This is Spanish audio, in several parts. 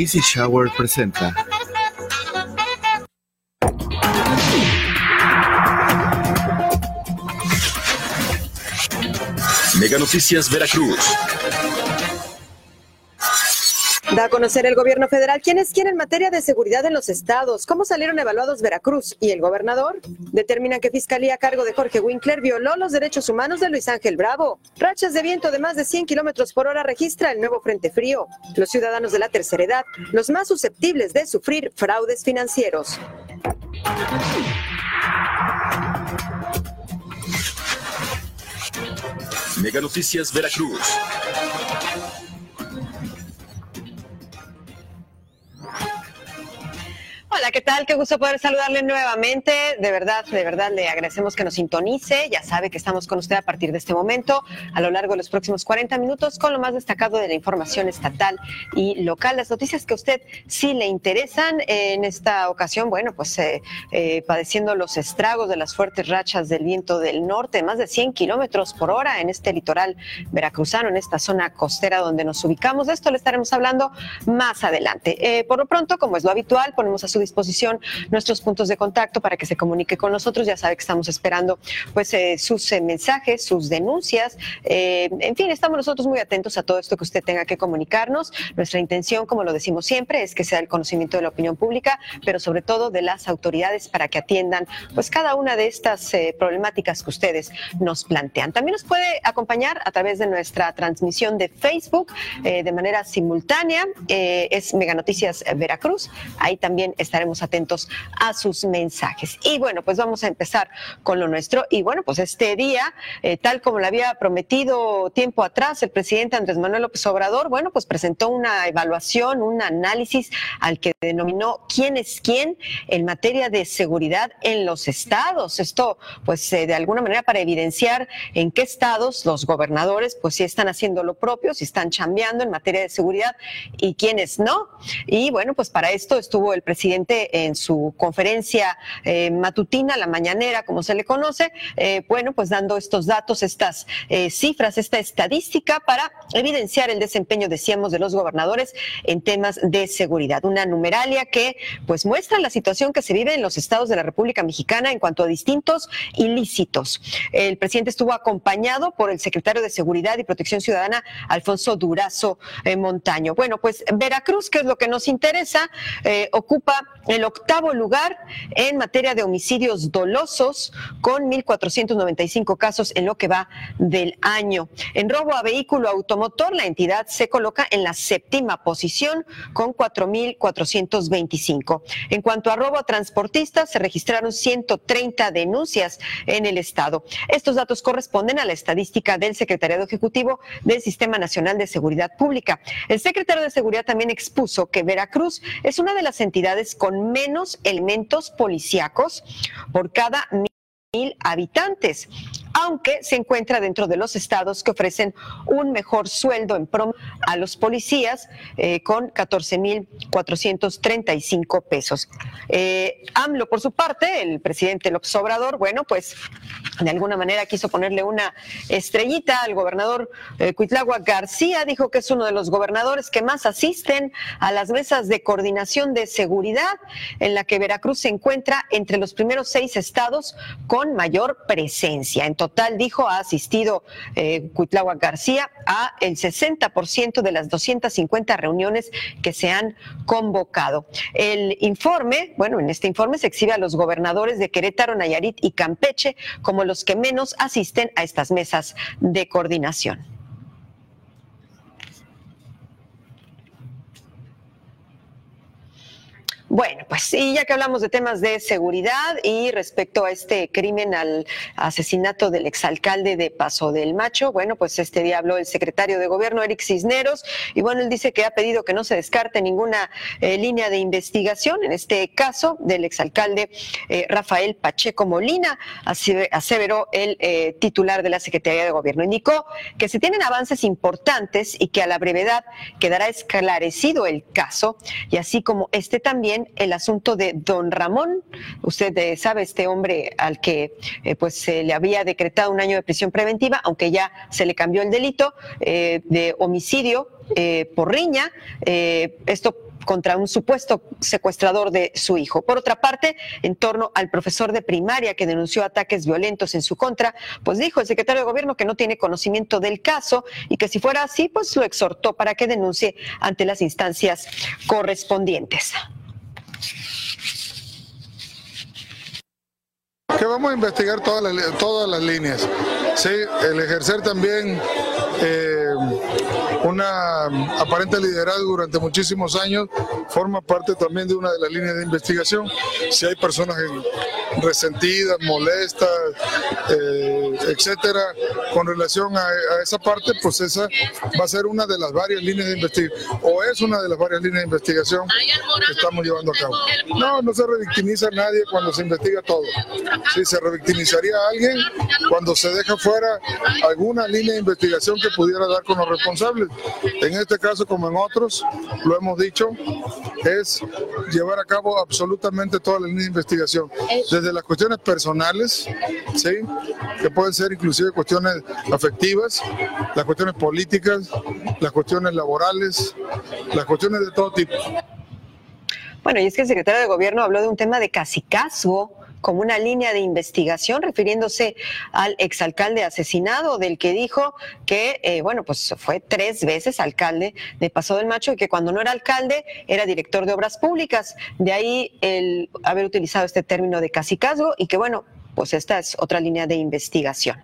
Easy Shower presenta. Mega Noticias Veracruz. A conocer el gobierno federal quiénes quieren materia de seguridad en los estados, cómo salieron evaluados Veracruz y el gobernador. Determinan que Fiscalía a cargo de Jorge Winkler violó los derechos humanos de Luis Ángel Bravo. Rachas de viento de más de 100 kilómetros por hora registra el nuevo Frente Frío. Los ciudadanos de la tercera edad, los más susceptibles de sufrir fraudes financieros. Mega Noticias Veracruz. Hola, ¿qué tal? Qué gusto poder saludarle nuevamente. De verdad, de verdad le agradecemos que nos sintonice. Ya sabe que estamos con usted a partir de este momento, a lo largo de los próximos 40 minutos, con lo más destacado de la información estatal y local. Las noticias que a usted sí le interesan. En esta ocasión, bueno, pues eh, eh, padeciendo los estragos de las fuertes rachas del viento del norte, más de 100 kilómetros por hora en este litoral veracruzano, en esta zona costera donde nos ubicamos. De esto le estaremos hablando más adelante. Eh, por lo pronto, como es lo habitual, ponemos a su disposición nuestros puntos de contacto para que se comunique con nosotros. Ya sabe que estamos esperando pues eh, sus eh, mensajes, sus denuncias. Eh, en fin, estamos nosotros muy atentos a todo esto que usted tenga que comunicarnos. Nuestra intención, como lo decimos siempre, es que sea el conocimiento de la opinión pública, pero sobre todo de las autoridades para que atiendan pues cada una de estas problemáticas que ustedes nos plantean. También nos puede acompañar a través de nuestra transmisión de Facebook de manera simultánea. es Mega Noticias Veracruz. Ahí también está estaremos atentos a sus mensajes. Y bueno, pues vamos a empezar con lo nuestro. Y bueno, pues este día, eh, tal como lo había prometido tiempo atrás el presidente Andrés Manuel López Obrador, bueno, pues presentó una evaluación, un análisis al que denominó quién es quién en materia de seguridad en los estados. Esto, pues eh, de alguna manera para evidenciar en qué estados los gobernadores, pues sí están haciendo lo propio, si están chambeando en materia de seguridad y quiénes no. Y bueno, pues para esto estuvo el presidente en su conferencia eh, matutina, la mañanera, como se le conoce, eh, bueno, pues dando estos datos, estas eh, cifras, esta estadística para evidenciar el desempeño, decíamos, de los gobernadores en temas de seguridad. Una numeralia que pues muestra la situación que se vive en los estados de la República Mexicana en cuanto a distintos ilícitos. El presidente estuvo acompañado por el secretario de Seguridad y Protección Ciudadana, Alfonso Durazo Montaño. Bueno, pues Veracruz, que es lo que nos interesa, ocupa el octavo lugar en materia de homicidios dolosos, con 1.495 casos en lo que va del año. En robo a vehículo automotor, la entidad se coloca en la séptima posición, con 4.425. En cuanto a robo a transportistas, se registraron 130 denuncias en el Estado. Estos datos corresponden a la estadística del Secretariado Ejecutivo del Sistema Nacional de Seguridad Pública. El secretario de Seguridad también expuso que Veracruz es una de las entidades con menos elementos policíacos por cada mil habitantes aunque se encuentra dentro de los estados que ofrecen un mejor sueldo en promedio a los policías eh, con 14.435 pesos. Eh, AMLO, por su parte, el presidente López Obrador, bueno, pues de alguna manera quiso ponerle una estrellita al gobernador eh, García, dijo que es uno de los gobernadores que más asisten a las mesas de coordinación de seguridad, en la que Veracruz se encuentra entre los primeros seis estados con mayor presencia dijo, ha asistido eh, García a el 60% de las 250 reuniones que se han convocado. El informe, bueno, en este informe se exhibe a los gobernadores de Querétaro, Nayarit y Campeche como los que menos asisten a estas mesas de coordinación. Bueno, pues y ya que hablamos de temas de seguridad y respecto a este crimen al asesinato del exalcalde de Paso del Macho, bueno, pues este día habló el secretario de gobierno, Eric Cisneros, y bueno, él dice que ha pedido que no se descarte ninguna eh, línea de investigación en este caso del exalcalde eh, Rafael Pacheco Molina, aseveró el eh, titular de la Secretaría de Gobierno. Indicó que se tienen avances importantes y que a la brevedad quedará esclarecido el caso, y así como este también el asunto de don Ramón. Usted eh, sabe, este hombre al que eh, pues se le había decretado un año de prisión preventiva, aunque ya se le cambió el delito eh, de homicidio por riña. esto contra un supuesto secuestrador de su hijo. Por otra parte, en torno al profesor de primaria que denunció ataques violentos en su contra, pues dijo el secretario de gobierno que no tiene conocimiento del caso y que si fuera así, pues lo exhortó para que denuncie ante las instancias correspondientes. Que vamos a investigar todas las, todas las líneas. Sí, el ejercer también eh, una aparente liderazgo durante muchísimos años forma parte también de una de las líneas de investigación. Si hay personas resentidas, molestas, eh, etcétera, con relación a, esa parte, pues esa va a ser una de las varias líneas de investigación, o es una de las varias líneas de investigación que estamos llevando a cabo. No, no se revictimiza a nadie cuando se investiga todo. Sí, se revictimizaría a alguien cuando se deja fuera alguna línea de investigación que pudiera dar con los responsables. En este caso, como en otros, lo hemos dicho, es llevar a cabo absolutamente toda la línea de investigación, desde las cuestiones personales, ¿sí? que pueden ser inclusive cuestiones afectivas, las cuestiones políticas, las cuestiones laborales, las cuestiones de todo tipo. Bueno, y es que el secretario de Gobierno habló de un tema de casicazgo como una línea de investigación refiriéndose al exalcalde asesinado del que dijo que, eh, bueno, pues fue tres veces alcalde de Paso del Macho y que cuando no era alcalde era director de obras públicas. De ahí el haber utilizado este término de casicazgo y que, bueno, pues esta es otra línea de investigación.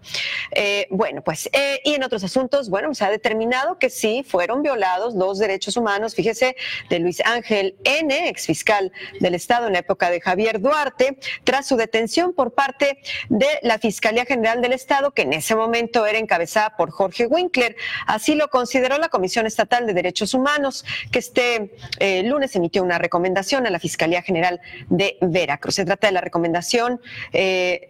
Eh, bueno, pues, eh, y en otros asuntos, bueno, se ha determinado que sí fueron violados los derechos humanos, fíjese, de Luis Ángel N., exfiscal del Estado en la época de Javier Duarte, tras su detención por parte de la Fiscalía General del Estado, que en ese momento era encabezada por Jorge Winkler. Así lo consideró la Comisión Estatal de Derechos Humanos, que este eh, lunes emitió una recomendación a la Fiscalía General de Veracruz. Se trata de la recomendación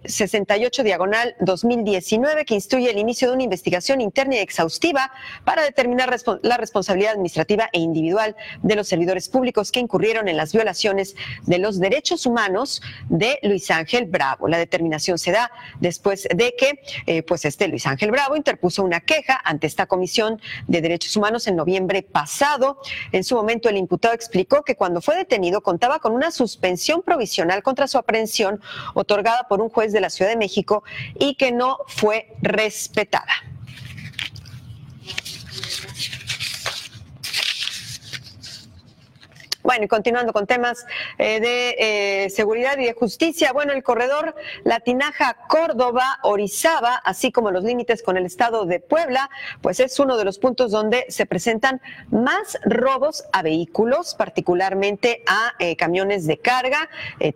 68 diagonal 2019 que instruye el inicio de una investigación interna y exhaustiva para determinar la responsabilidad administrativa e individual de los servidores públicos que incurrieron en las violaciones de los derechos humanos de Luis Ángel Bravo. La determinación se da después de que eh, pues este Luis Ángel Bravo interpuso una queja ante esta Comisión de Derechos Humanos en noviembre pasado. En su momento el imputado explicó que cuando fue detenido contaba con una suspensión provisional contra su aprehensión otorgada por un juez de la Ciudad de México y que no fue respetada. Bueno, y continuando con temas eh, de eh, seguridad y de justicia, bueno, el corredor Latinaja Córdoba, Orizaba, así como los límites con el estado de Puebla, pues es uno de los puntos donde se presentan más robos a vehículos, particularmente a eh, camiones de carga,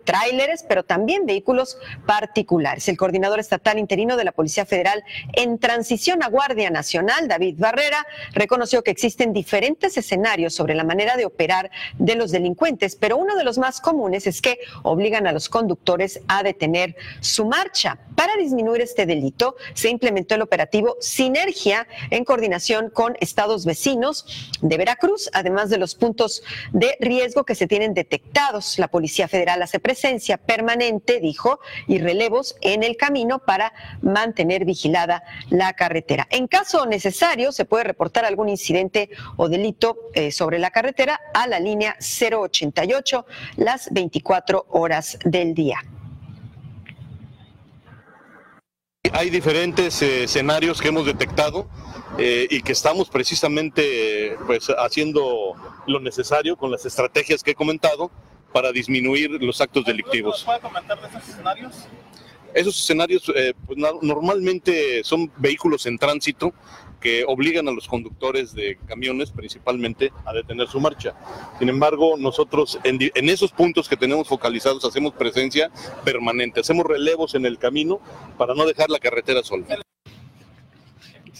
tráileres, pero también vehículos particulares. El coordinador estatal interino de la Policía Federal en transición a Guardia Nacional, David Barrera, reconoció que existen diferentes escenarios sobre la manera de operar de los delincuentes, pero uno de los más comunes es que obligan a los conductores a detener su marcha. Para disminuir este delito, se implementó el operativo Sinergia en coordinación con estados vecinos de Veracruz, además de los puntos de riesgo que se tienen detectados. La Policía Federal hace presencia permanente, dijo, y relevos en el camino para mantener vigilada la carretera. En caso necesario, se puede reportar algún incidente o delito eh, sobre la carretera a la línea 088 las 24 horas del día. Hay diferentes eh, escenarios que hemos detectado eh, y que estamos precisamente pues, haciendo lo necesario con las estrategias que he comentado para disminuir los actos delictivos. ¿Puede comentar de esos escenarios? Esos escenarios eh, pues, normalmente son vehículos en tránsito que obligan a los conductores de camiones principalmente a detener su marcha. Sin embargo, nosotros en, en esos puntos que tenemos focalizados hacemos presencia permanente, hacemos relevos en el camino para no dejar la carretera sola.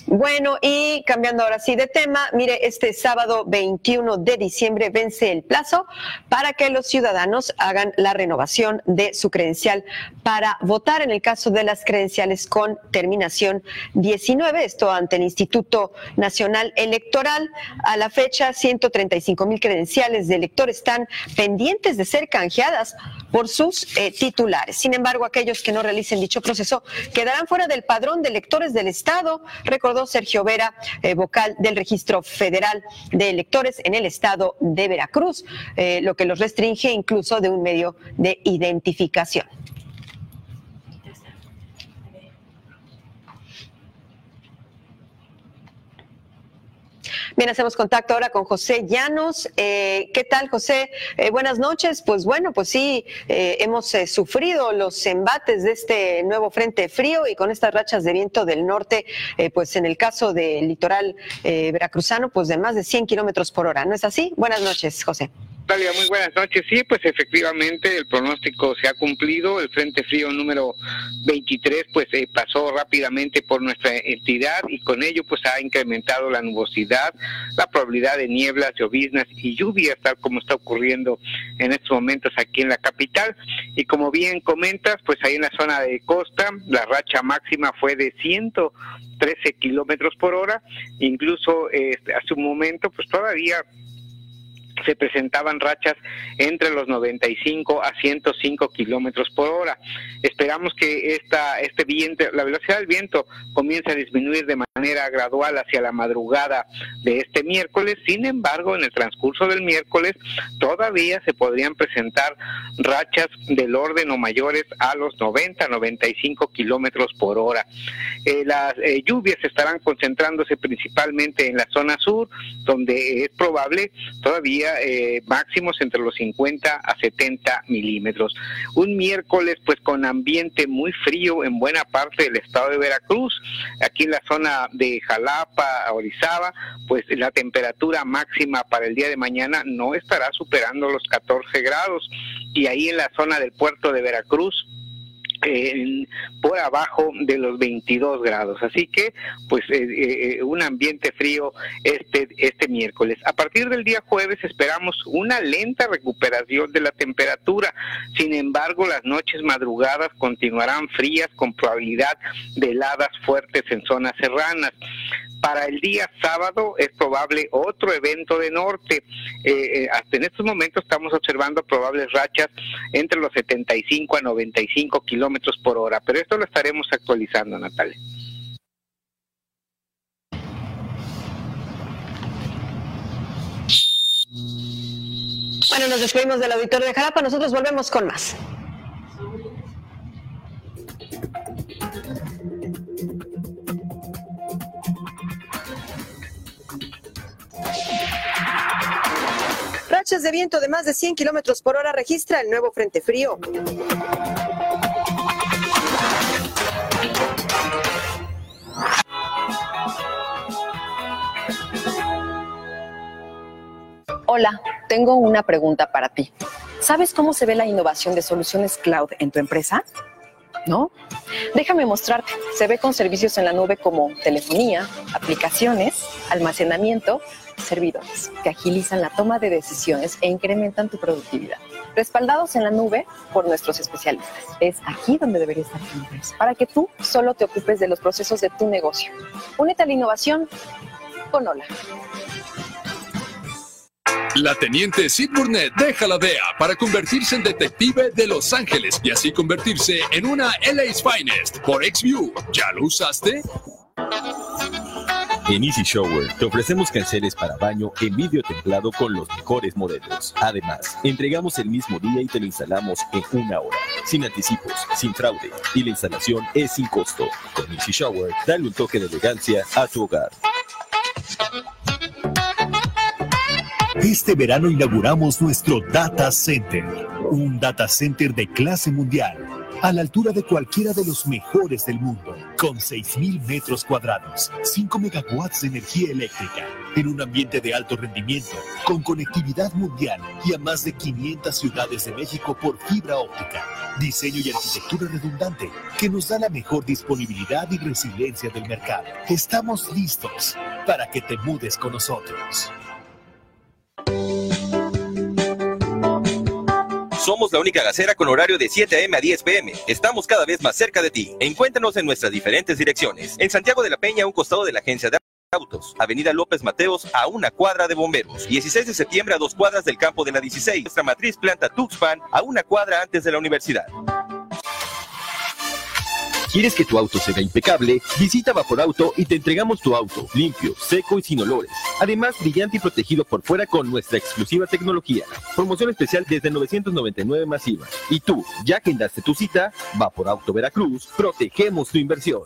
Bueno, y cambiando ahora sí de tema, mire, este sábado 21 de diciembre vence el plazo para que los ciudadanos hagan la renovación de su credencial para votar en el caso de las credenciales con terminación 19, esto ante el Instituto Nacional Electoral. A la fecha, 135 mil credenciales de elector están pendientes de ser canjeadas por sus eh, titulares. Sin embargo, aquellos que no realicen dicho proceso quedarán fuera del padrón de electores del Estado, recordó Sergio Vera, eh, vocal del Registro Federal de Electores en el Estado de Veracruz, eh, lo que los restringe incluso de un medio de identificación. Bien, hacemos contacto ahora con José Llanos. Eh, ¿Qué tal, José? Eh, buenas noches. Pues bueno, pues sí, eh, hemos eh, sufrido los embates de este nuevo frente frío y con estas rachas de viento del norte, eh, pues en el caso del litoral veracruzano, pues de más de 100 kilómetros por hora. ¿No es así? Buenas noches, José. Muy buenas noches. Sí, pues efectivamente el pronóstico se ha cumplido. El Frente Frío número 23 pues eh, pasó rápidamente por nuestra entidad y con ello pues ha incrementado la nubosidad, la probabilidad de nieblas, lloviznas y lluvias, tal como está ocurriendo en estos momentos aquí en la capital. Y como bien comentas, pues ahí en la zona de costa, la racha máxima fue de 113 kilómetros por hora. Incluso eh, hace un momento, pues todavía se presentaban rachas entre los 95 a 105 kilómetros por hora. Esperamos que esta, este viento, la velocidad del viento comience a disminuir de manera gradual hacia la madrugada de este miércoles. Sin embargo, en el transcurso del miércoles todavía se podrían presentar rachas del orden o mayores a los 90, 95 kilómetros por hora. Eh, las eh, lluvias estarán concentrándose principalmente en la zona sur, donde es probable todavía eh, máximos entre los 50 a 70 milímetros. Un miércoles pues con ambiente muy frío en buena parte del estado de Veracruz. Aquí en la zona de Jalapa, Orizaba, pues la temperatura máxima para el día de mañana no estará superando los 14 grados. Y ahí en la zona del puerto de Veracruz, eh, por abajo de los 22 grados. Así que, pues, eh, eh, un ambiente frío este, este miércoles. A partir del día jueves esperamos una lenta recuperación de la temperatura. Sin embargo, las noches madrugadas continuarán frías con probabilidad de heladas fuertes en zonas serranas. Para el día sábado es probable otro evento de norte. Eh, eh, hasta en estos momentos estamos observando probables rachas entre los 75 a 95 kilómetros por hora, pero esto lo estaremos actualizando, Natalia. Bueno, nos despedimos del auditorio de Jalapa. Nosotros volvemos con más. Rachas de viento de más de 100 kilómetros por hora registra el nuevo Frente Frío. Hola, tengo una pregunta para ti. ¿Sabes cómo se ve la innovación de soluciones cloud en tu empresa? ¿No? Déjame mostrarte. Se ve con servicios en la nube como telefonía, aplicaciones, almacenamiento, servidores, que agilizan la toma de decisiones e incrementan tu productividad. Respaldados en la nube por nuestros especialistas. Es aquí donde debería estar tu empresa, para que tú solo te ocupes de los procesos de tu negocio. Únete a la innovación con Hola. La teniente Sid Burnett deja la DEA para convertirse en detective de Los Ángeles y así convertirse en una LA's Finest por XView. ¿Ya lo usaste? En Easy Shower te ofrecemos canceles para baño en vidrio templado con los mejores modelos. Además, entregamos el mismo día y te lo instalamos en una hora, sin anticipos, sin fraude y la instalación es sin costo. Con Easy Shower, dale un toque de elegancia a tu hogar. Este verano inauguramos nuestro Data Center, un data center de clase mundial, a la altura de cualquiera de los mejores del mundo, con 6.000 metros cuadrados, 5 megawatts de energía eléctrica, en un ambiente de alto rendimiento, con conectividad mundial y a más de 500 ciudades de México por fibra óptica. Diseño y arquitectura redundante que nos da la mejor disponibilidad y resiliencia del mercado. Estamos listos para que te mudes con nosotros. Somos la única gacera con horario de 7 a.m. a 10 p.m. Estamos cada vez más cerca de ti. Encuéntranos en nuestras diferentes direcciones. En Santiago de la Peña, a un costado de la agencia de autos. Avenida López Mateos, a una cuadra de bomberos. 16 de septiembre a dos cuadras del campo de la 16. Nuestra matriz planta Tuxpan, a una cuadra antes de la universidad. ¿Quieres que tu auto se vea impecable? Visita Vaporauto y te entregamos tu auto limpio, seco y sin olores. Además, brillante y protegido por fuera con nuestra exclusiva tecnología. Promoción especial desde 999 masiva. Y tú, ya que agendaste tu cita, Vaporauto Veracruz, protegemos tu inversión.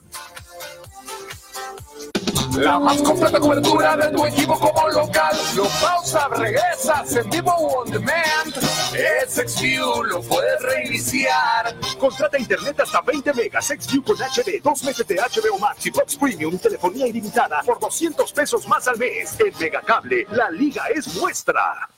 La más completa cobertura de tu equipo como local. Lo pausa, regresas en vivo on demand. XView, lo puedes reiniciar. Contrata internet hasta 20 megas, XView con HD, 2 meses de HBO Max y Fox Premium, telefonía ilimitada por 200 pesos más al mes. En Megacable, la liga es nuestra.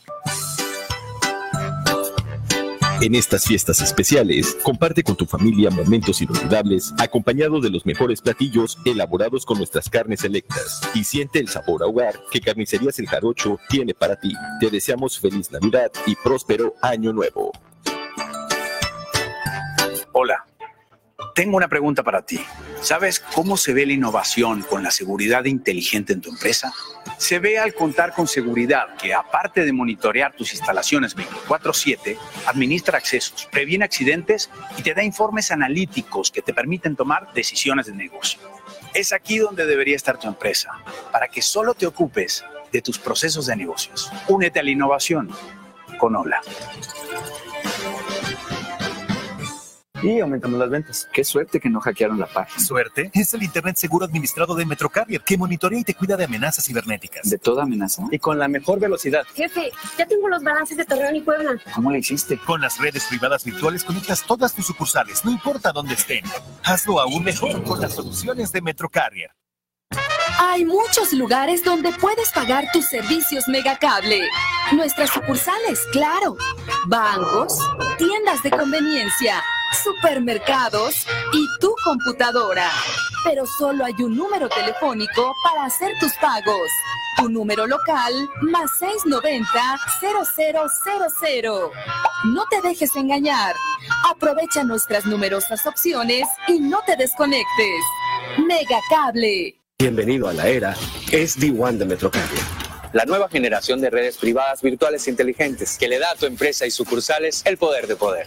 En estas fiestas especiales, comparte con tu familia momentos inolvidables acompañado de los mejores platillos elaborados con nuestras carnes selectas y siente el sabor a hogar que Carnicerías El Jarocho tiene para ti. Te deseamos feliz Navidad y próspero Año Nuevo. Hola, tengo una pregunta para ti. ¿Sabes cómo se ve la innovación con la seguridad inteligente en tu empresa? Se ve al contar con seguridad que, aparte de monitorear tus instalaciones 24/7, administra accesos, previene accidentes y te da informes analíticos que te permiten tomar decisiones de negocio. Es aquí donde debería estar tu empresa, para que solo te ocupes de tus procesos de negocios. Únete a la innovación con Hola y aumentamos las ventas. Qué suerte que no hackearon la página. ¿Suerte? Es el Internet seguro administrado de Metrocarrier que monitorea y te cuida de amenazas cibernéticas. ¿De toda amenaza? Y con la mejor velocidad. Jefe, ya tengo los balances de Torreón y Puebla. ¿Cómo le hiciste? Con las redes privadas virtuales conectas todas tus sucursales, no importa dónde estén. Hazlo aún mejor con las soluciones de Metrocarrier. Hay muchos lugares donde puedes pagar tus servicios Megacable. Nuestras sucursales, claro. Bancos, tiendas de conveniencia, supermercados y tu computadora. Pero solo hay un número telefónico para hacer tus pagos. Tu número local más 690-0000. No te dejes engañar. Aprovecha nuestras numerosas opciones y no te desconectes. Megacable. Bienvenido a la era SD1 de Metrocarrier. La nueva generación de redes privadas virtuales inteligentes que le da a tu empresa y sucursales el poder de poder.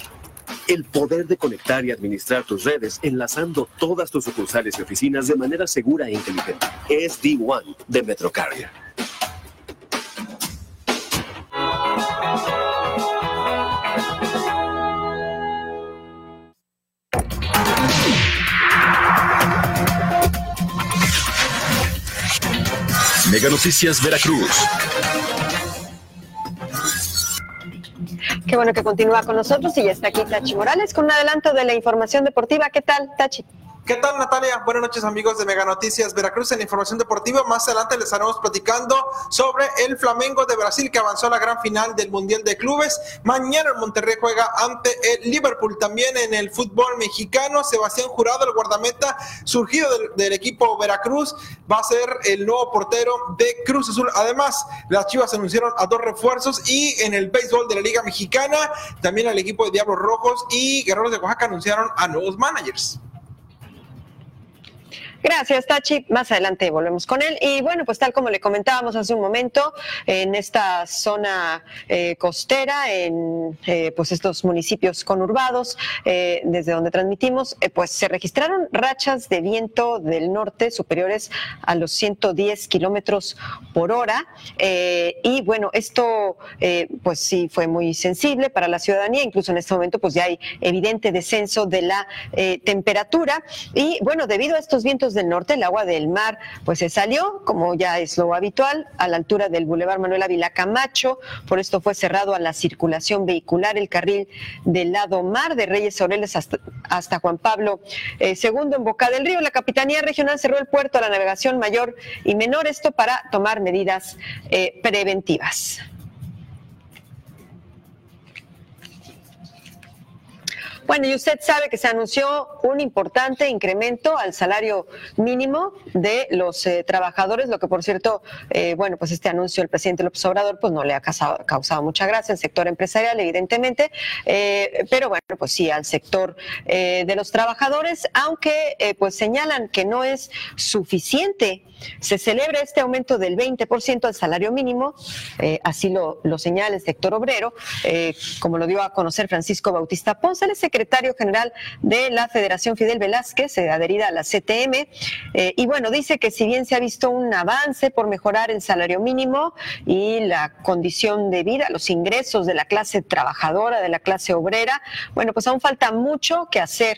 El poder de conectar y administrar tus redes enlazando todas tus sucursales y oficinas de manera segura e inteligente. SD1 de Metrocarrier. Mega Noticias Veracruz. Qué bueno que continúa con nosotros y ya está aquí Tachi Morales con un adelanto de la información deportiva. ¿Qué tal, Tachi? ¿Qué tal, Natalia? Buenas noches, amigos de Mega Noticias Veracruz en la información deportiva. Más adelante les estaremos platicando sobre el Flamengo de Brasil que avanzó a la gran final del Mundial de Clubes. Mañana el Monterrey juega ante el Liverpool. También en el fútbol mexicano, Sebastián Jurado, el guardameta surgido del, equipo Veracruz, va a ser el nuevo portero de Cruz Azul. Además, las Chivas anunciaron a dos refuerzos y en el béisbol de la Liga Mexicana, también al equipo de Diablos Rojos y Guerreros de Oaxaca anunciaron a nuevos managers. Gracias, Tachi. Más adelante volvemos con él. Y bueno, pues tal como le comentábamos hace un momento, en esta zona eh, costera, en eh, pues estos municipios conurbados, eh, desde donde transmitimos, eh, pues se registraron rachas de viento del norte superiores a los 110 kilómetros por hora. Eh, y bueno, esto pues sí fue muy sensible para la ciudadanía. Incluso en este momento, pues ya hay evidente descenso de la temperatura. Y bueno, debido a estos vientos Del Norte, el agua del mar, pues se salió, como ya es lo habitual, a la altura del Boulevard Manuel Ávila Camacho. Por esto fue cerrado a la circulación vehicular el carril del lado mar de Reyes Aureles hasta, Juan Pablo II eh, en Boca del Río. La Capitanía Regional cerró el puerto a la navegación mayor y menor, esto para tomar medidas eh, preventivas. Bueno, y usted sabe que se anunció un importante incremento al salario mínimo de los eh, trabajadores, lo que por cierto, eh, bueno, pues este anuncio del presidente López Obrador pues no le ha causado, mucha gracia al sector empresarial, evidentemente, eh, pero bueno, pues sí al sector de los trabajadores, aunque pues señalan que no es suficiente. Se celebra este aumento del 20% al salario mínimo, así lo, lo, señala el sector obrero, como lo dio a conocer Francisco Bautista Ponce, el secretario general de la Federación Fidel Velázquez, eh, adherida a la CTM, eh, y bueno, dice que si bien se ha visto un avance por mejorar el salario mínimo y la condición de vida, los ingresos de la clase trabajadora, de la clase obrera, bueno, pues aún falta mucho que hacer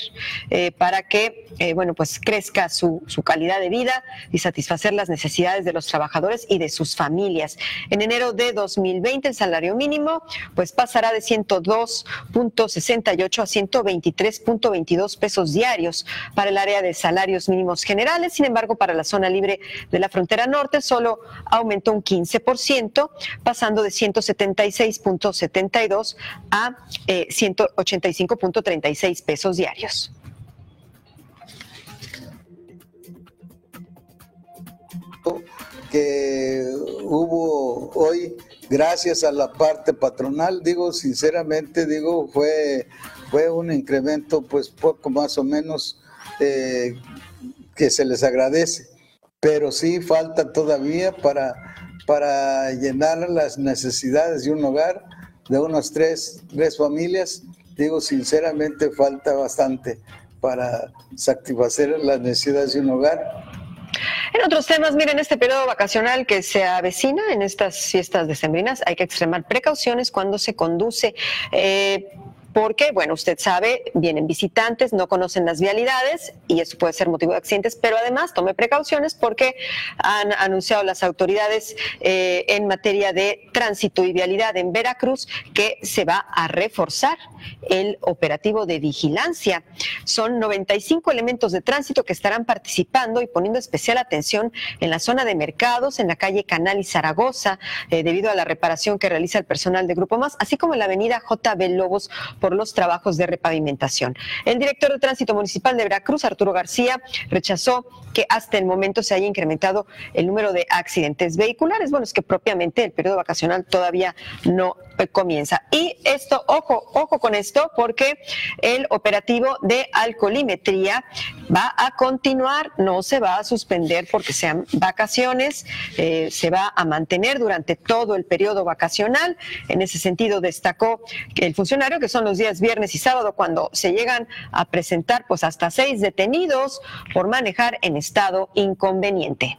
eh, para que, bueno, pues crezca su, su calidad de vida y satisfacer las necesidades de los trabajadores y de sus familias. En enero de 2020 el salario mínimo pues pasará de 102.68 a 100 123.22 pesos diarios para el área de salarios mínimos generales. Sin embargo, para la zona libre de la frontera norte solo aumentó un 15%, pasando de 176.72 a 185.36 eh, pesos diarios. que hubo hoy gracias a la parte patronal, digo sinceramente, digo, fue fue un incremento pues poco más o menos eh, que se les agradece, pero sí falta todavía para, para llenar las necesidades de un hogar, de unas tres, tres familias. Digo, sinceramente falta bastante para satisfacer las necesidades de un hogar. En otros temas, miren, este periodo vacacional que se avecina en estas fiestas decembrinas, hay que extremar precauciones cuando se conduce. Eh, porque, bueno, usted sabe, vienen visitantes, no conocen las vialidades y eso puede ser motivo de accidentes, pero además tome precauciones porque han anunciado las autoridades eh, en materia de tránsito y vialidad en Veracruz que se va a reforzar el operativo de vigilancia. Son 95 elementos de tránsito que estarán participando y poniendo especial atención en la zona de mercados, en la calle Canal y Zaragoza, eh, debido a la reparación que realiza el personal de Grupo Más, así como en la avenida JB Lobos por los trabajos de repavimentación. El director de Tránsito Municipal de Veracruz, Arturo García, rechazó que hasta el momento se haya incrementado el número de accidentes vehiculares. Bueno, es que propiamente el periodo vacacional todavía no comienza. Y esto, ojo, ojo con esto, porque el operativo de alcoholimetría va a continuar, no se va a suspender porque sean vacaciones, eh, se va a mantener durante todo el periodo vacacional. En ese sentido, destacó el funcionario, que son los días viernes y sábado, cuando se llegan a presentar pues hasta seis detenidos por manejar en estado inconveniente.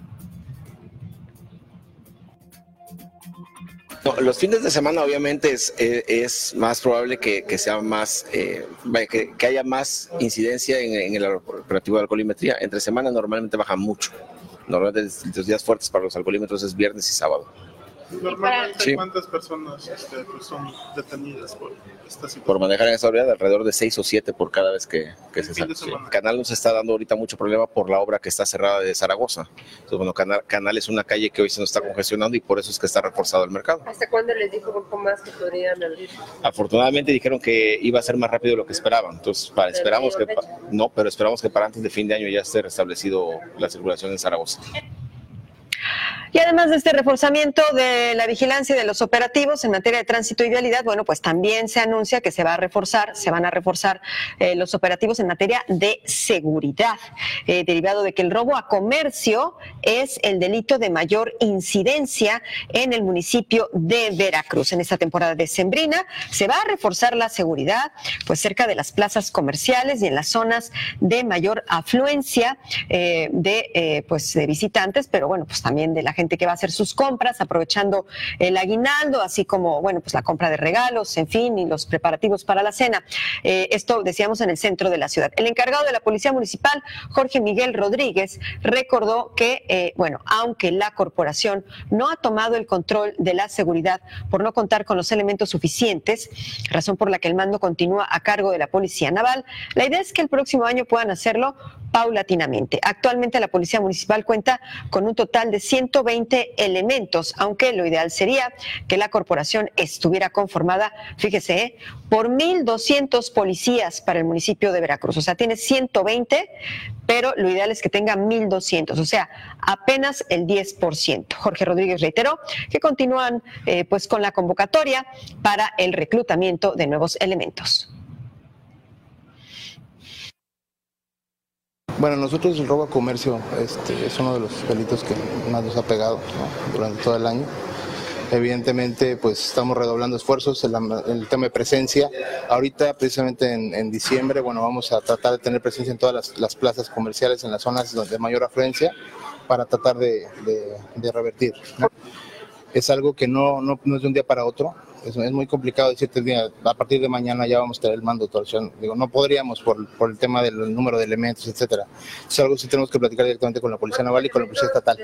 Los fines de semana obviamente es, es, más probable que, sea más, eh, que, que, haya más incidencia en, en, el operativo de alcoholimetría. Entre semana normalmente baja mucho. Normalmente los días fuertes para los alcoholímetros es viernes y sábado. Normalmente, ¿cuántas personas este, pues, son detenidas por esta situación? Por manejar en esa hora alrededor de seis o siete por cada vez que, que se sale. El canal nos está dando ahorita mucho problema por la obra que está cerrada de Zaragoza. Entonces, bueno, canal, canal es una calle que hoy se nos está congestionando y por eso es que está reforzado el mercado. ¿Hasta cuándo les dijo poco más que podrían abrir? Afortunadamente dijeron que iba a ser más rápido de lo que esperaban. Entonces, para, esperamos que, no, pero esperamos que para antes de fin de año ya esté restablecido la circulación en Zaragoza. Y además de este reforzamiento de la vigilancia y de los operativos en materia de tránsito y vialidad, bueno, pues también se anuncia que se va a reforzar, se van a reforzar eh, los operativos en materia de seguridad, eh, derivado de que el robo a comercio es el delito de mayor incidencia en el municipio de Veracruz. En esta temporada de Sembrina se va a reforzar la seguridad, pues cerca de las plazas comerciales y en las zonas de mayor afluencia eh, de, pues, de visitantes, pero bueno, pues también de la gente que va a hacer sus compras aprovechando el aguinaldo, así como, bueno, pues la compra de regalos, en fin, y los preparativos para la cena. Eh, esto decíamos en el centro de la ciudad. El encargado de la Policía Municipal, Jorge Miguel Rodríguez, recordó que, eh, bueno, aunque la corporación no ha tomado el control de la seguridad por no contar con los elementos suficientes, razón por la que el mando continúa a cargo de la Policía Naval, la idea es que el próximo año puedan hacerlo paulatinamente. Actualmente la Policía Municipal cuenta con un total de 120 elementos, aunque lo ideal sería que la corporación estuviera conformada, fíjese, ¿eh? por 1.200 policías para el municipio de Veracruz. O sea, tiene 120, pero lo ideal es que tenga 1.200, o sea, apenas el 10%. Jorge Rodríguez reiteró que continúan eh, pues con la convocatoria para el reclutamiento de nuevos elementos. Bueno, nosotros el robo a comercio este, es uno de los delitos que más nos ha pegado durante todo el año. Evidentemente, pues estamos redoblando esfuerzos en el tema de presencia. Ahorita, precisamente en, diciembre, bueno, vamos a tratar de tener presencia en todas las, plazas comerciales, en las zonas donde mayor afluencia, para tratar de, revertir. Es algo que no, no, no es de un día para otro, es, muy complicado decirte a partir de mañana ya vamos a tener el mando de torsión. Digo, no podríamos por, por el tema del número de elementos, etcétera. Es algo que tenemos que platicar directamente con la Policía Naval y con la Policía Estatal.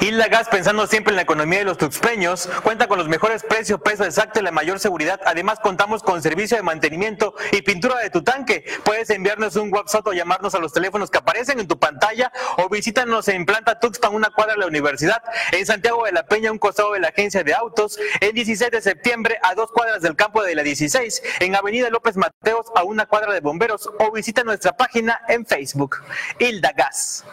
Hilda Gas, pensando siempre en la economía de los tuxpeños, cuenta con los mejores precios, peso exacto y la mayor seguridad. Además, contamos con servicio de mantenimiento y pintura de tu tanque. Puedes enviarnos un WhatsApp o llamarnos a los teléfonos que aparecen en tu pantalla o visítanos en Planta Tuxpan, una cuadra de la universidad, en Santiago de la Peña, un costado de la agencia de autos, en 16 de septiembre, a dos cuadras del campo de la 16, en Avenida López Mateos, a una cuadra de bomberos o visita nuestra página en Facebook. Hilda Gas.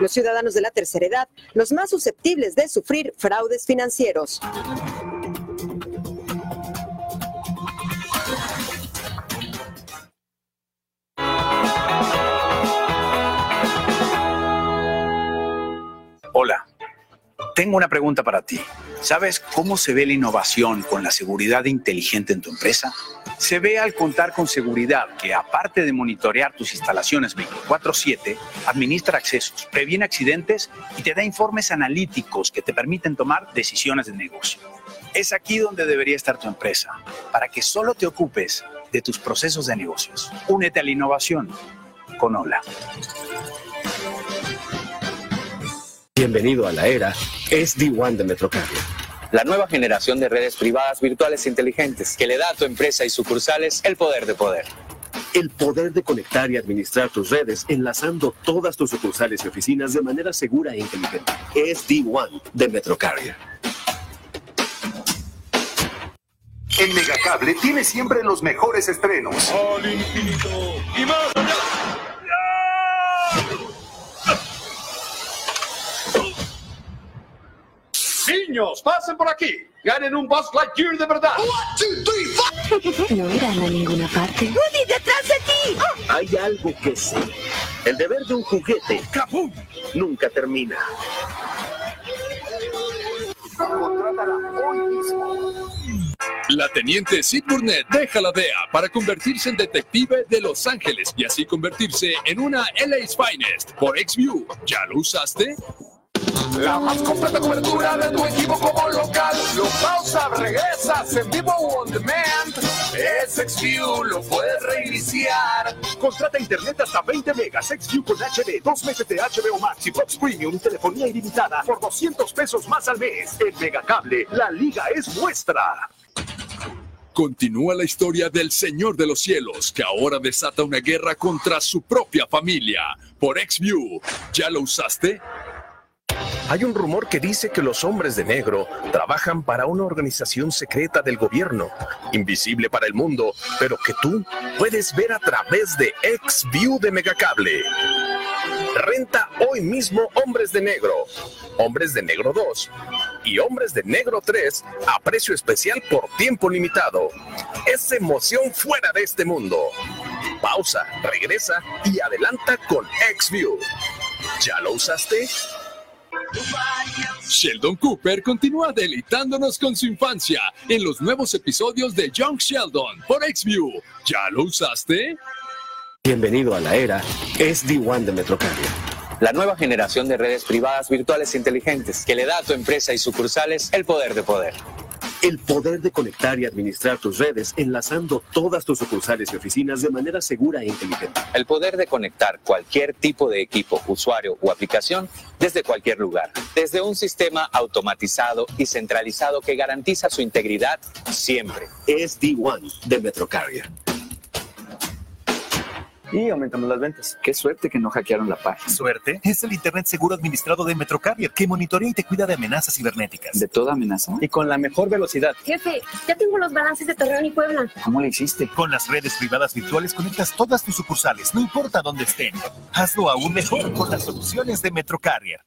Los ciudadanos de la tercera edad, los más susceptibles de sufrir fraudes financieros. Tengo una pregunta para ti. ¿Sabes cómo se ve la innovación con la seguridad inteligente en tu empresa? Se ve al contar con seguridad que, aparte de monitorear tus instalaciones 24/7, administra accesos, previene accidentes y te da informes analíticos que te permiten tomar decisiones de negocio. Es aquí donde debería estar tu empresa, para que solo te ocupes de tus procesos de negocios. Únete a la innovación con Hola. Bienvenido a la era SD-WAN de Metrocable la nueva generación de redes privadas virtuales inteligentes que le da a tu empresa y sucursales el poder de poder. El poder de conectar y administrar tus redes enlazando todas tus sucursales y oficinas de manera segura e inteligente. Es D1 de Metrocarrier. En Megacable tiene siempre los mejores estrenos. Al infinito y más Niños, pasen por aquí. Ganen un Buzz Lightyear de verdad. No irán a ninguna parte. ¡Woody, detrás de ti! Hay algo que sé. El deber de un juguete, ¡Kabum! nunca termina. La teniente Sid Burnett deja la DEA para convertirse en detective de Los Ángeles y así convertirse en una LA's Finest por XView. ¿Ya lo usaste? La más completa cobertura de tu equipo como local. Lo pausa, regresas en vivo on demand. Es XView, lo puedes reiniciar. Contrata internet hasta 20 megas, XView con HD, dos meses de HBO Max y Fox Premium, telefonía ilimitada por 200 pesos más al mes. En Megacable, la liga es nuestra. Continúa la historia del Señor de los Cielos, que ahora desata una guerra contra su propia familia. Por XView, ¿ya lo usaste? Hay un rumor que dice que los hombres de negro trabajan para una organización secreta del gobierno, invisible para el mundo, pero que tú puedes ver a través de XView de Megacable. Renta hoy mismo Hombres de Negro, Hombres de Negro 2 y Hombres de Negro 3 a precio especial por tiempo limitado. Es emoción fuera de este mundo. Pausa, regresa y adelanta con XView. ¿Ya lo usaste? Sheldon Cooper continúa deleitándonos con su infancia en los nuevos episodios de Young Sheldon por XView. ¿Ya lo usaste? Bienvenido a la era SD-WAN de Metrocarrier. La nueva generación de redes privadas virtuales inteligentes que le da a tu empresa y sucursales el poder de poder. El poder de conectar y administrar tus redes enlazando todas tus sucursales y oficinas de manera segura e inteligente. El poder de conectar cualquier tipo de equipo, usuario o aplicación desde cualquier lugar. Desde un sistema automatizado y centralizado que garantiza su integridad siempre. SD-WAN de Metrocarrier y aumentamos las ventas. Qué suerte que no hackearon la página. ¿Suerte? Es el Internet seguro administrado de Metrocarrier que monitorea y te cuida de amenazas cibernéticas. ¿De toda amenaza? Y con la mejor velocidad. Jefe, ya tengo los balances de Torreón y Puebla. ¿Cómo le hiciste? Con las redes privadas virtuales conectas todas tus sucursales, no importa dónde estén. Hazlo aún mejor con las soluciones de Metrocarrier.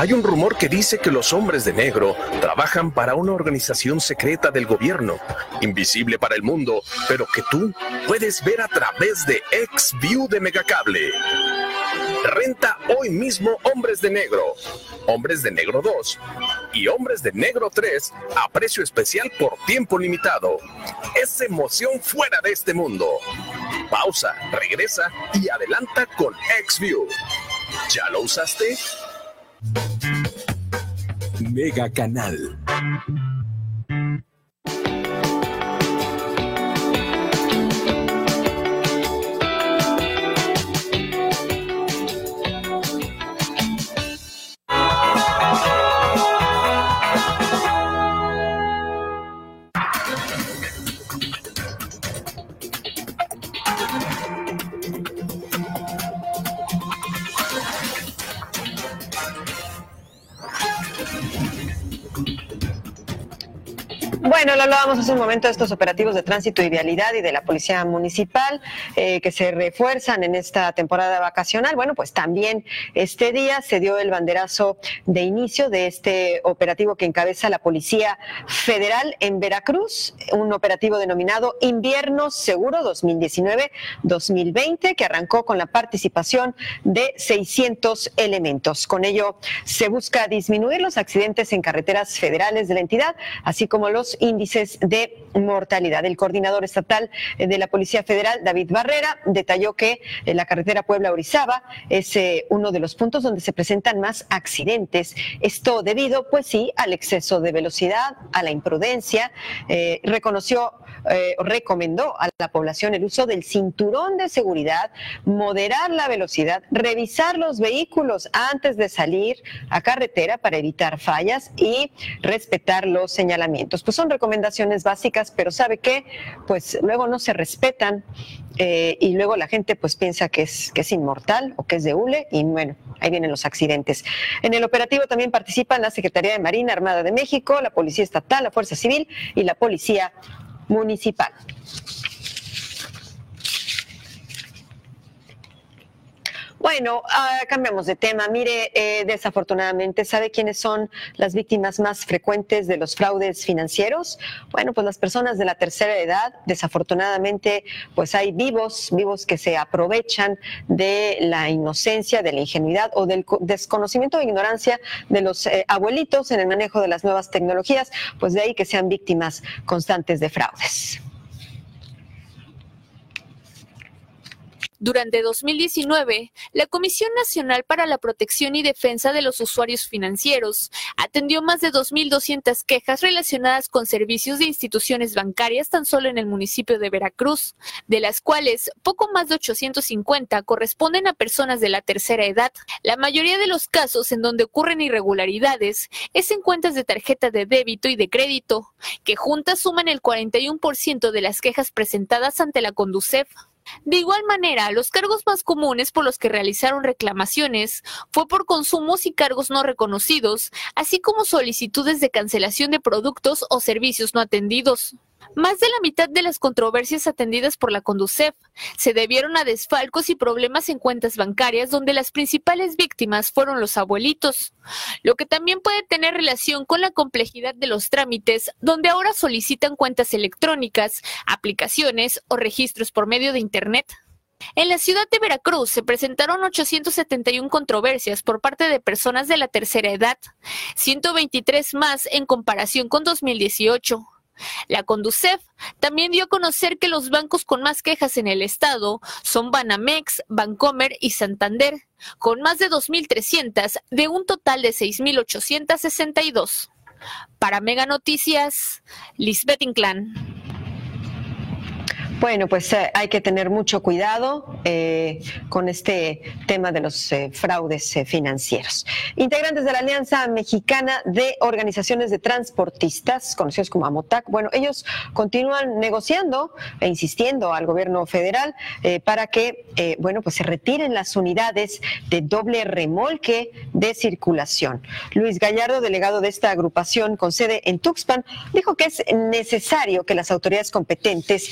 Hay un rumor que dice que los hombres de negro trabajan para una organización secreta del gobierno, invisible para el mundo, pero que tú puedes ver a través de XView de Megacable. Renta hoy mismo Hombres de Negro, Hombres de Negro 2 y Hombres de Negro 3 a precio especial por tiempo limitado. Es emoción fuera de este mundo. Pausa, regresa y adelanta con XView. ¿Ya lo usaste? Mega Canal. Bueno, lo hablábamos hace un momento de estos operativos de tránsito y vialidad y de la Policía Municipal eh, que se refuerzan en esta temporada vacacional. Bueno, pues también este día se dio el banderazo de inicio de este operativo que encabeza la Policía Federal en Veracruz, un operativo denominado Invierno Seguro 2019-2020 que arrancó con la participación de 600 elementos. Con ello se busca disminuir los accidentes en carreteras federales de la entidad, así como los índices de mortalidad. El coordinador estatal de la Policía Federal, David Barrera, detalló que eh, la carretera Puebla-Orizaba es eh, uno de los puntos donde se presentan más accidentes. Esto debido, pues sí, al exceso de velocidad, a la imprudencia. Eh, reconoció recomendó a la población el uso del cinturón de seguridad, moderar la velocidad, revisar los vehículos antes de salir a carretera para evitar fallas y respetar los señalamientos. Pues son recomendaciones básicas, pero ¿sabe qué? Pues luego no se respetan eh, y luego la gente pues piensa que es, que es inmortal o que es de hule y bueno, ahí vienen los accidentes. En el operativo también participan la Secretaría de Marina Armada de México, la Policía Estatal, la Fuerza Civil y la Policía Municipal. Bueno, ah, cambiamos de tema. Mire, eh, desafortunadamente, ¿sabe quiénes son las víctimas más frecuentes de los fraudes financieros? Bueno, pues las personas de la tercera edad, desafortunadamente, pues hay vivos, vivos que se aprovechan de la inocencia, de la ingenuidad o del desconocimiento o ignorancia de los eh, abuelitos en el manejo de las nuevas tecnologías, pues de ahí que sean víctimas constantes de fraudes. Durante 2019, la Comisión Nacional para la Protección y Defensa de los Usuarios Financieros atendió más de 2.200 quejas relacionadas con servicios de instituciones bancarias tan solo en el municipio de Veracruz, de las cuales poco más de 850 corresponden a personas de la tercera edad. La mayoría de los casos en donde ocurren irregularidades es en cuentas de tarjeta de débito y de crédito, que juntas suman el 41% de las quejas presentadas ante la Conducef. De igual manera, los cargos más comunes por los que realizaron reclamaciones fue por consumos y cargos no reconocidos, así como solicitudes de cancelación de productos o servicios no atendidos. Más de la mitad de las controversias atendidas por la Conducef se debieron a desfalcos y problemas en cuentas bancarias donde las principales víctimas fueron los abuelitos, lo que también puede tener relación con la complejidad de los trámites donde ahora solicitan cuentas electrónicas, aplicaciones o registros por medio de Internet. En la ciudad de Veracruz se presentaron 871 controversias por parte de personas de la tercera edad, 123 más en comparación con 2018. La Conducef también dio a conocer que los bancos con más quejas en el estado son Banamex, Bancomer y Santander, con más de 2.300 de un total de 6.862. Para Mega Noticias, Lisbeth Inclán. Bueno, pues eh, hay que tener mucho cuidado eh, con este tema de los eh, fraudes financieros. Integrantes de la Alianza Mexicana de Organizaciones de Transportistas, conocidos como AMOTAC, bueno, ellos continúan negociando e insistiendo al gobierno federal para que, bueno, pues se retiren las unidades de doble remolque de circulación. Luis Gallardo, delegado de esta agrupación con sede en Tuxpan, dijo que es necesario que las autoridades competentes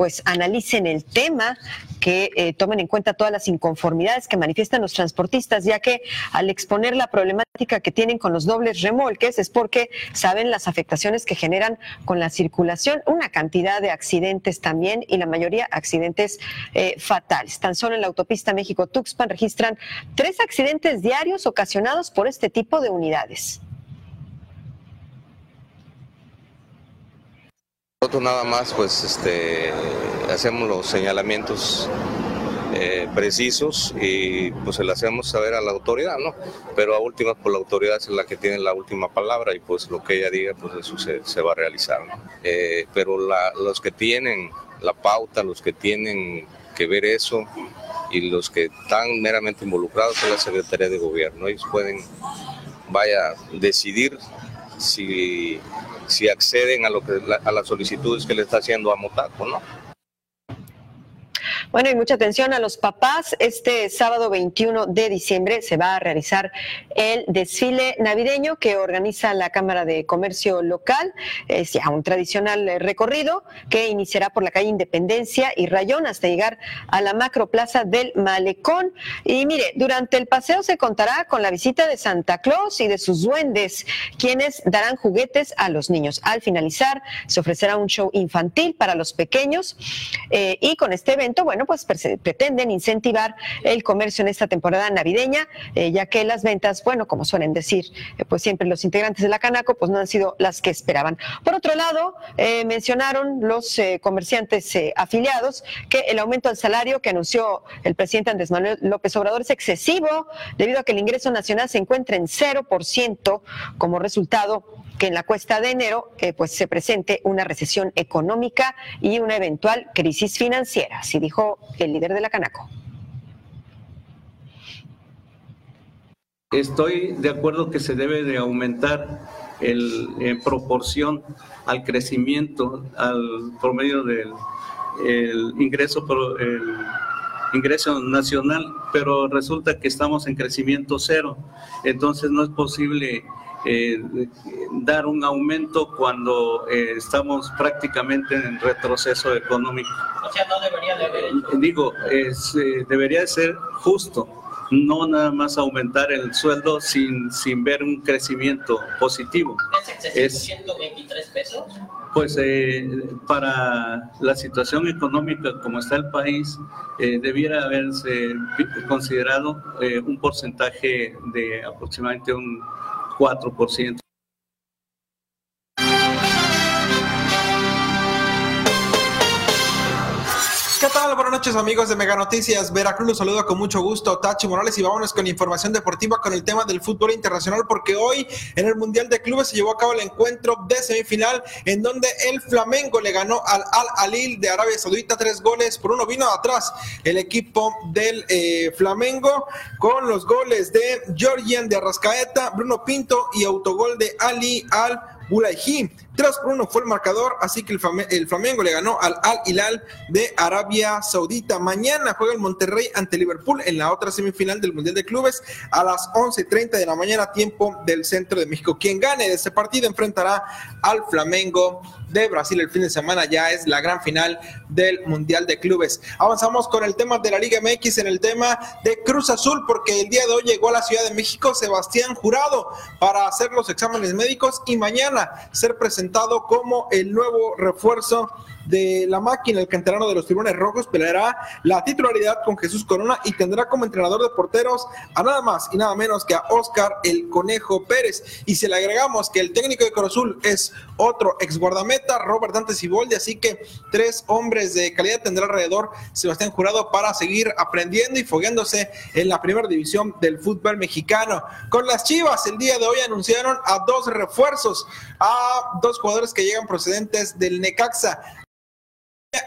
pues analicen el tema, que eh, tomen en cuenta todas las inconformidades que manifiestan los transportistas, ya que al exponer la problemática que tienen con los dobles remolques es porque saben las afectaciones que generan con la circulación, una cantidad de accidentes también y la mayoría accidentes eh, fatales. Tan solo en la autopista México-Tuxpan registran tres accidentes diarios ocasionados por este tipo de unidades. Nosotros nada más pues este, hacemos los señalamientos eh, precisos y pues se le hacemos saber a la autoridad, ¿no? Pero a últimas pues la autoridad es la que tiene la última palabra y pues lo que ella diga pues eso se, va a realizar, ¿no? Eh, pero los que tienen la pauta, los que tienen que ver eso y los que están meramente involucrados en la Secretaría de Gobierno, ellos pueden, vaya, decidir si si acceden a, lo que, a las solicitudes que le está haciendo a Motaco, ¿no? Bueno, y mucha atención a los papás. Este sábado 21 de diciembre se va a realizar el desfile navideño que organiza la Cámara de Comercio Local. Es ya un tradicional recorrido que iniciará por la calle Independencia y Rayón hasta llegar a la macroplaza del Malecón. Y mire, durante el paseo se contará con la visita de Santa Claus y de sus duendes, quienes darán juguetes a los niños. Al finalizar, se ofrecerá un show infantil para los pequeños eh, y con este evento, bueno, pues pretenden incentivar el comercio en esta temporada navideña, eh, ya que las ventas, bueno, como suelen decir, eh, pues siempre los integrantes de la Canaco, pues no han sido las que esperaban. Por otro lado, eh, mencionaron los comerciantes afiliados que el aumento al salario que anunció el presidente Andrés Manuel López Obrador es excesivo debido a que el ingreso nacional se encuentra en 0% como resultado que en la cuesta de enero eh, pues se presente una recesión económica y una eventual crisis financiera, así dijo el líder de la Canaco. Estoy de acuerdo que se debe de aumentar en proporción al crecimiento, al promedio del el ingreso, el ingreso nacional, pero resulta que estamos en crecimiento cero, entonces no es posible eh, dar un aumento cuando eh, estamos prácticamente en retroceso económico. O sea, no debería de haber. Digo, es, eh, debería ser justo, no nada más aumentar el sueldo sin, sin ver un crecimiento positivo. ¿Es 123 pesos? Pues para la situación económica como está el país, debiera haberse considerado un porcentaje de aproximadamente un 4%. Tal? Buenas noches amigos de Mega Noticias. Veracruz los saluda con mucho gusto. Tachi Morales y vámonos con información deportiva con el tema del fútbol internacional porque hoy en el Mundial de Clubes se llevó a cabo el encuentro de semifinal en donde el Flamengo le ganó al Al Alil de Arabia Saudita tres goles por uno. Vino atrás el equipo del eh, Flamengo con los goles de Georgian de Arrascaeta, Bruno Pinto y autogol de Ali Al Bulaiji. 3 por 1 fue el marcador, así que el, Flamengo le ganó al Al Hilal de Arabia Saudita. Mañana juega el Monterrey ante Liverpool en la otra semifinal del Mundial de Clubes a las 11:30 de la mañana, tiempo del centro de México. Quien gane de este partido enfrentará al Flamengo de Brasil el fin de semana. Ya es la gran final del Mundial de Clubes. Avanzamos con el tema de la Liga MX en el tema de Cruz Azul, porque el día de hoy llegó a la Ciudad de México Sebastián Jurado para hacer los exámenes médicos y mañana ser presentado como el nuevo refuerzo de la máquina, el canterano de los Tiburones Rojos, peleará la titularidad con Jesús Corona y tendrá como entrenador de porteros a nada más y nada menos que a Oscar el Conejo Pérez. Y si le agregamos que el técnico de Cruzul es otro ex guardameta, Robert Dante Siboldi, así que tres hombres de calidad tendrá alrededor Sebastián Jurado para seguir aprendiendo y fogueándose en la primera división del fútbol mexicano. Con las Chivas, el día de hoy anunciaron a dos refuerzos, a dos jugadores que llegan procedentes del Necaxa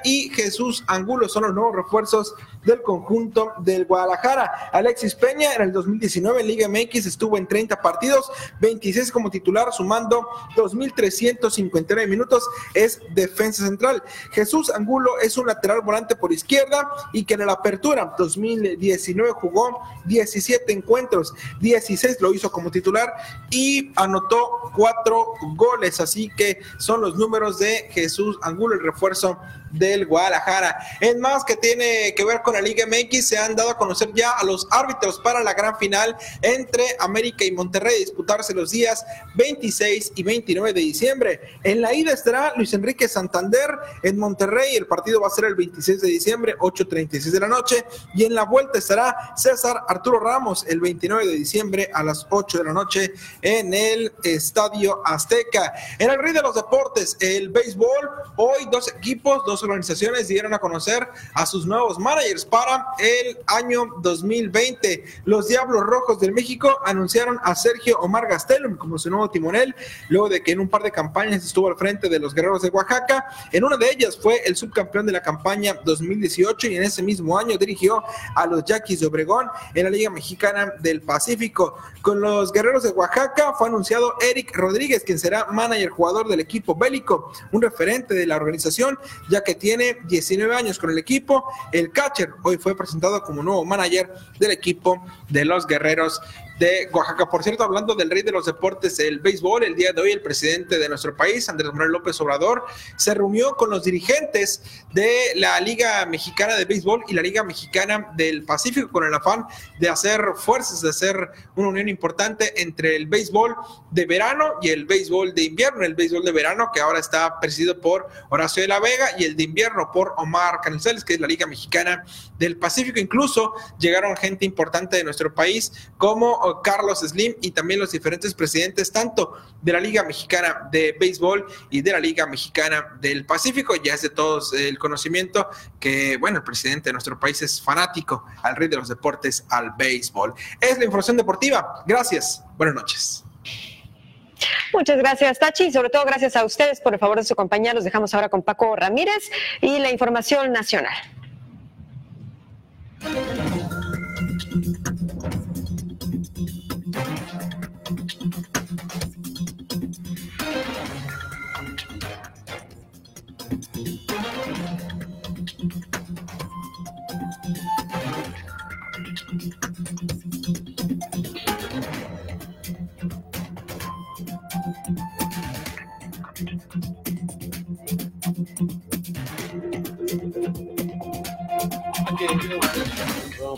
y Jesús Angulo son los nuevos refuerzos del conjunto del Guadalajara. Alexis Peña en el 2019 en Liga MX estuvo en 30 partidos, 26 como titular, sumando 2.359 minutos, es defensa central. Jesús Angulo es un lateral volante por izquierda y que en la apertura 2019 jugó 17 encuentros, 16 lo hizo como titular y anotó 4 goles, así que son los números de Jesús Angulo, el refuerzo del Guadalajara. En más que tiene que ver con la Liga MX, se han dado a conocer ya a los árbitros para la gran final entre América y Monterrey, disputarse los días 26 y 29 de diciembre. En la ida estará Luis Enrique Santander en Monterrey, el partido va a ser el 26 de diciembre, 8.36 de la noche, y en la vuelta estará César Arturo Ramos el 29 de diciembre a las 8 de la noche en el Estadio Azteca. En el Rey de los Deportes, el béisbol, hoy dos equipos, dos organizaciones dieron a conocer a sus nuevos managers para el año 2020. Los Diablos Rojos del México anunciaron a Sergio Omar Gastelum como su nuevo timonel, luego de que en un par de campañas estuvo al frente de los Guerreros de Oaxaca. En una de ellas fue el subcampeón de la campaña 2018 y en ese mismo año dirigió a los Yaquis de Obregón en la Liga Mexicana del Pacífico. Con los Guerreros de Oaxaca fue anunciado Eric Rodríguez, quien será manager jugador del equipo bélico, un referente de la organización, ya que tiene 19 años con el equipo. El catcher hoy fue presentado como nuevo manager del equipo de los Guerreros de Oaxaca. Por cierto, hablando del rey de los deportes, el béisbol, el día de hoy el presidente de nuestro país, Andrés Manuel López Obrador, se reunió con los dirigentes de la Liga Mexicana de Béisbol y la Liga Mexicana del Pacífico con el afán de hacer fuerzas, de hacer una unión importante entre el béisbol de verano y el béisbol de invierno. El béisbol de verano que ahora está presidido por Horacio de la Vega y el de invierno por Omar Canizales, que es la Liga Mexicana del Pacífico. Incluso llegaron gente importante de nuestro país como Carlos Slim y también los diferentes presidentes tanto de la Liga Mexicana de Béisbol y de la Liga Mexicana del Pacífico. Ya es de todos el conocimiento que, bueno, el presidente de nuestro país es fanático al rey de los deportes, al béisbol. Es la información deportiva. Gracias. Buenas noches. Muchas gracias, Tachi, y sobre todo gracias a ustedes por el favor de su compañía. Los dejamos ahora con Paco Ramírez y la información nacional. Thank you.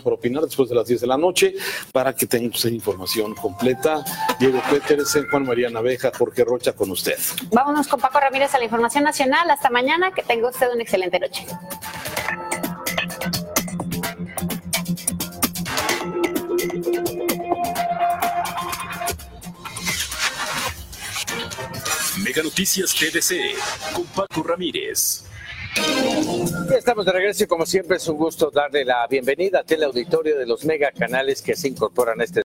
Para opinar después de las 10 de la noche para que tengamos información completa. Diego Péteres, Juan María Naveja, Jorge Rocha con usted. Vámonos con Paco Ramírez a la información nacional. Hasta mañana, que tenga usted una excelente noche. Mega Noticias TDC con Paco Ramírez. Estamos de regreso y como siempre es un gusto darle la bienvenida al teleauditorio de los mega canales que se incorporan a este